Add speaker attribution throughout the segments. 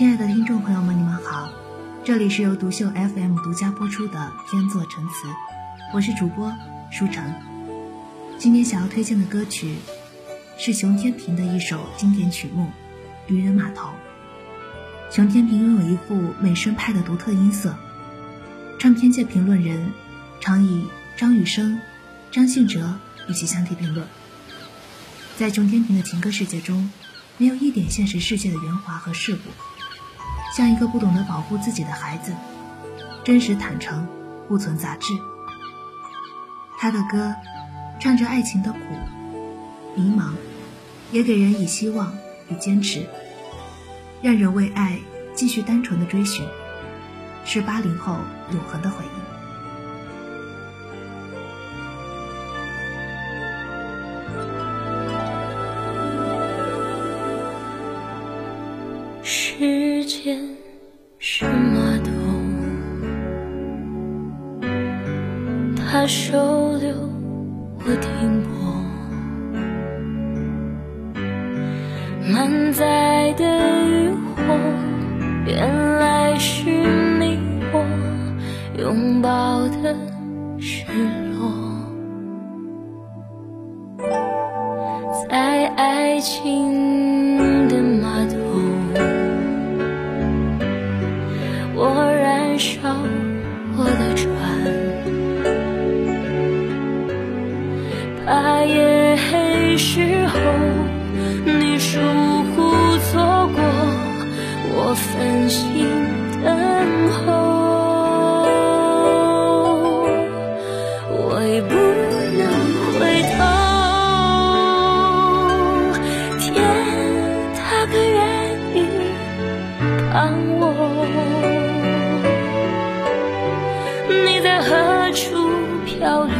Speaker 1: 亲爱的听众朋友们，你们好，这里是由独秀 FM 独家播出的《天作陈词》，我是主播舒晨。今天想要推荐的歌曲是熊天平的一首经典曲目《渔人码头》。熊天平拥有一副美声派的独特音色，唱片界评论人常以张雨生、张信哲与其相提并论。在熊天平的情歌世界中，没有一点现实世界的圆滑和世故，像一个不懂得保护自己的孩子，真实坦诚，不存杂质。他的歌唱着爱情的苦、迷茫，也给人以希望与坚持。让人为爱继续单纯的追寻，是八零后永恒的回忆。
Speaker 2: 时间是码头，它收留我停泊，满载的渔火。原来是你我拥抱的失落，在爱情烧我的船，怕夜黑时候你疏忽错过。我分心等候，何处漂流？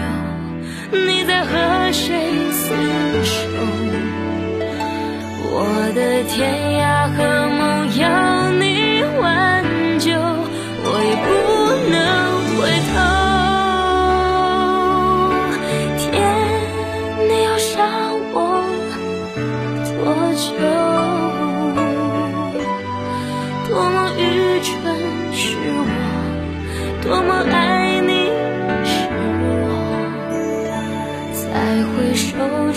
Speaker 2: 你在和谁厮守我的天涯和梦要你挽救我也不能回头天你要想我多久？多么愚蠢是我多么爱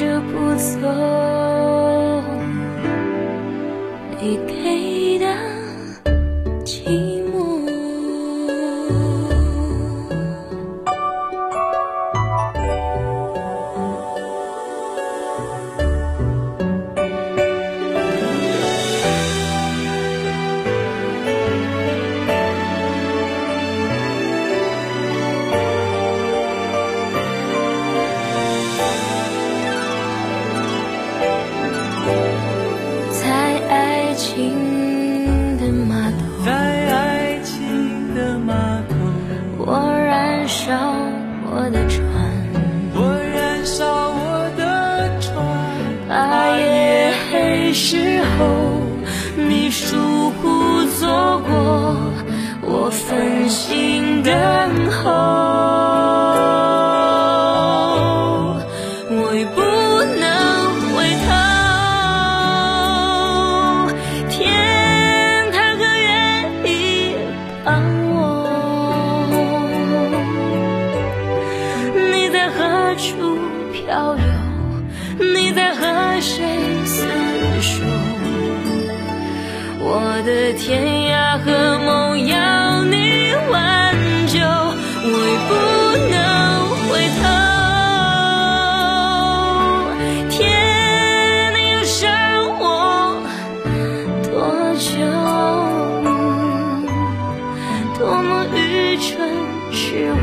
Speaker 2: 着不走。敲我的船，我燃烧我的船，把夜黑时候你疏忽走过我分心的。处漂流？你在和谁厮守？我的天涯和梦要你挽救，我已不能回头。天，你又想我多久？多么愚蠢是我，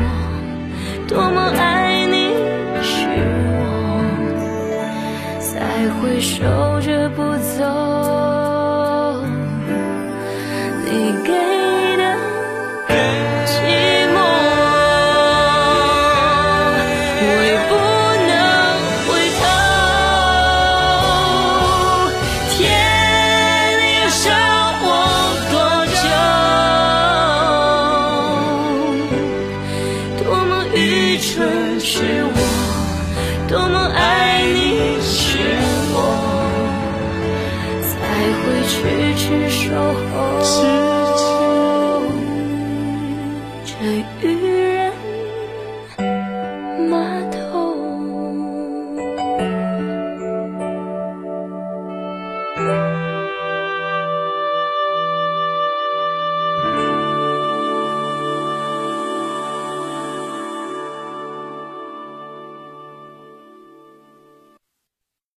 Speaker 2: 多么爱守着会痴痴守候。这雨。